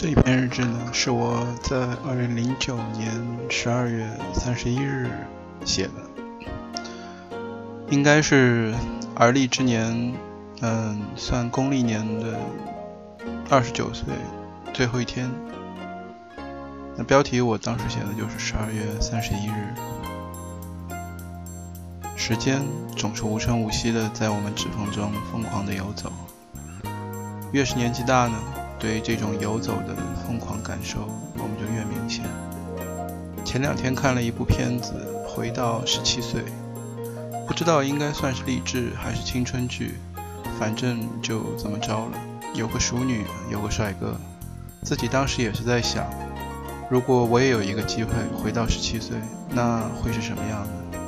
这一篇日志呢，是我在二零零九年十二月三十一日写的，应该是而立之年，嗯，算公历年的二十九岁最后一天。那标题我当时写的就是十二月三十一日。时间总是无声无息的在我们指缝中疯狂的游走，越是年纪大呢。对这种游走的疯狂感受，我们就越明显。前两天看了一部片子《回到十七岁》，不知道应该算是励志还是青春剧，反正就这么着了。有个熟女，有个帅哥。自己当时也是在想，如果我也有一个机会回到十七岁，那会是什么样的？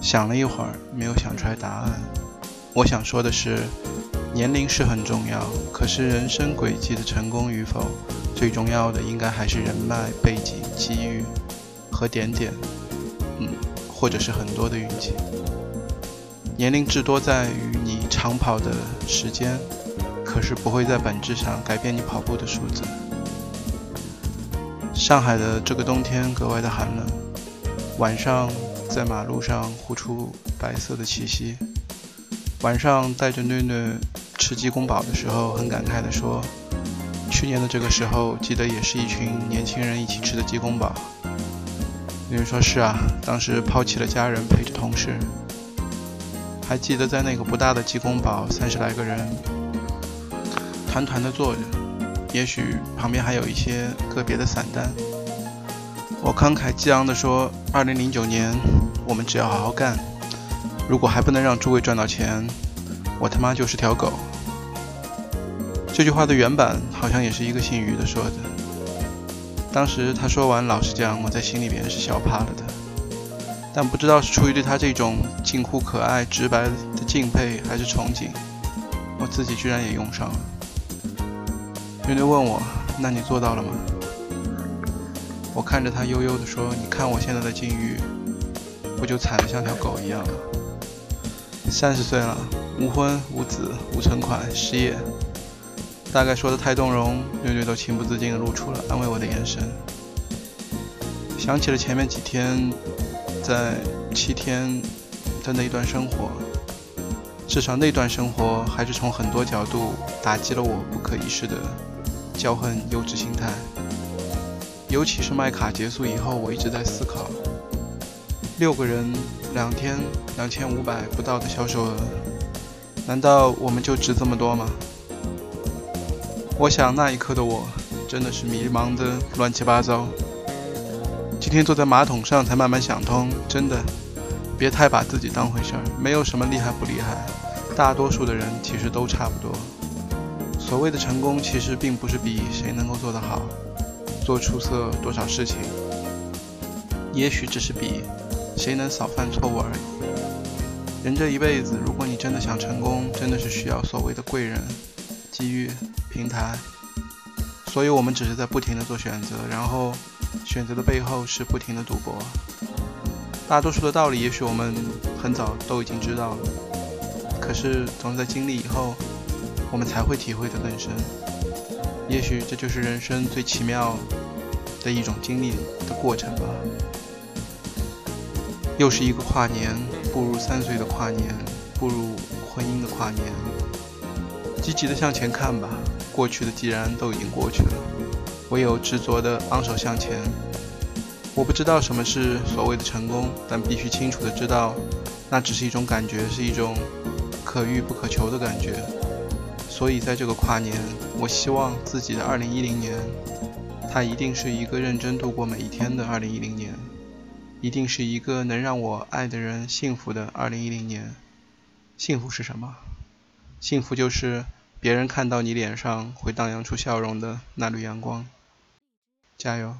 想了一会儿，没有想出来答案。我想说的是。年龄是很重要，可是人生轨迹的成功与否，最重要的应该还是人脉、背景、机遇和点点，嗯，或者是很多的运气。年龄至多在于你长跑的时间，可是不会在本质上改变你跑步的数字。上海的这个冬天格外的寒冷，晚上在马路上呼出白色的气息，晚上带着囡囡。吃鸡公煲的时候，很感慨地说：“去年的这个时候，记得也是一群年轻人一起吃的鸡公煲。”有人说是啊，当时抛弃了家人，陪着同事。还记得在那个不大的鸡公煲，三十来个人，团团的坐着，也许旁边还有一些个别的散单。我慷慨激昂地说：“二零零九年，我们只要好好干，如果还不能让诸位赚到钱，我他妈就是条狗。”这句话的原版好像也是一个姓于的说的。当时他说完，老实讲，我在心里边是笑怕了的。但不知道是出于对他这种近乎可爱、直白的敬佩，还是憧憬，我自己居然也用上了。妞妞问我：“那你做到了吗？”我看着他悠悠地说：“你看我现在的境遇，不就惨得像条狗一样吗？三十岁了，无婚无子无存款，失业。”大概说的太动容，妞妞都情不自禁地露出了安慰我的眼神。想起了前面几天在七天的那一段生活，至少那段生活还是从很多角度打击了我不可一世的骄横幼稚心态。尤其是麦卡结束以后，我一直在思考：六个人两天两千五百不到的销售额，难道我们就值这么多吗？我想那一刻的我，真的是迷茫的乱七八糟。今天坐在马桶上才慢慢想通，真的，别太把自己当回事儿，没有什么厉害不厉害，大多数的人其实都差不多。所谓的成功，其实并不是比谁能够做得好，做出色多少事情，也许只是比谁能少犯错误而已。人这一辈子，如果你真的想成功，真的是需要所谓的贵人。机遇平台，所以我们只是在不停的做选择，然后选择的背后是不停的赌博。大多数的道理，也许我们很早都已经知道了，可是总是在经历以后，我们才会体会的更深。也许这就是人生最奇妙的一种经历的过程吧。又是一个跨年，步入三岁的跨年，步入婚姻的跨年。积极的向前看吧，过去的既然都已经过去了，唯有执着的昂首向前。我不知道什么是所谓的成功，但必须清楚的知道，那只是一种感觉，是一种可遇不可求的感觉。所以在这个跨年，我希望自己的2010年，它一定是一个认真度过每一天的2010年，一定是一个能让我爱的人幸福的二零一零年。幸福是什么？幸福就是别人看到你脸上会荡漾出笑容的那缕阳光。加油！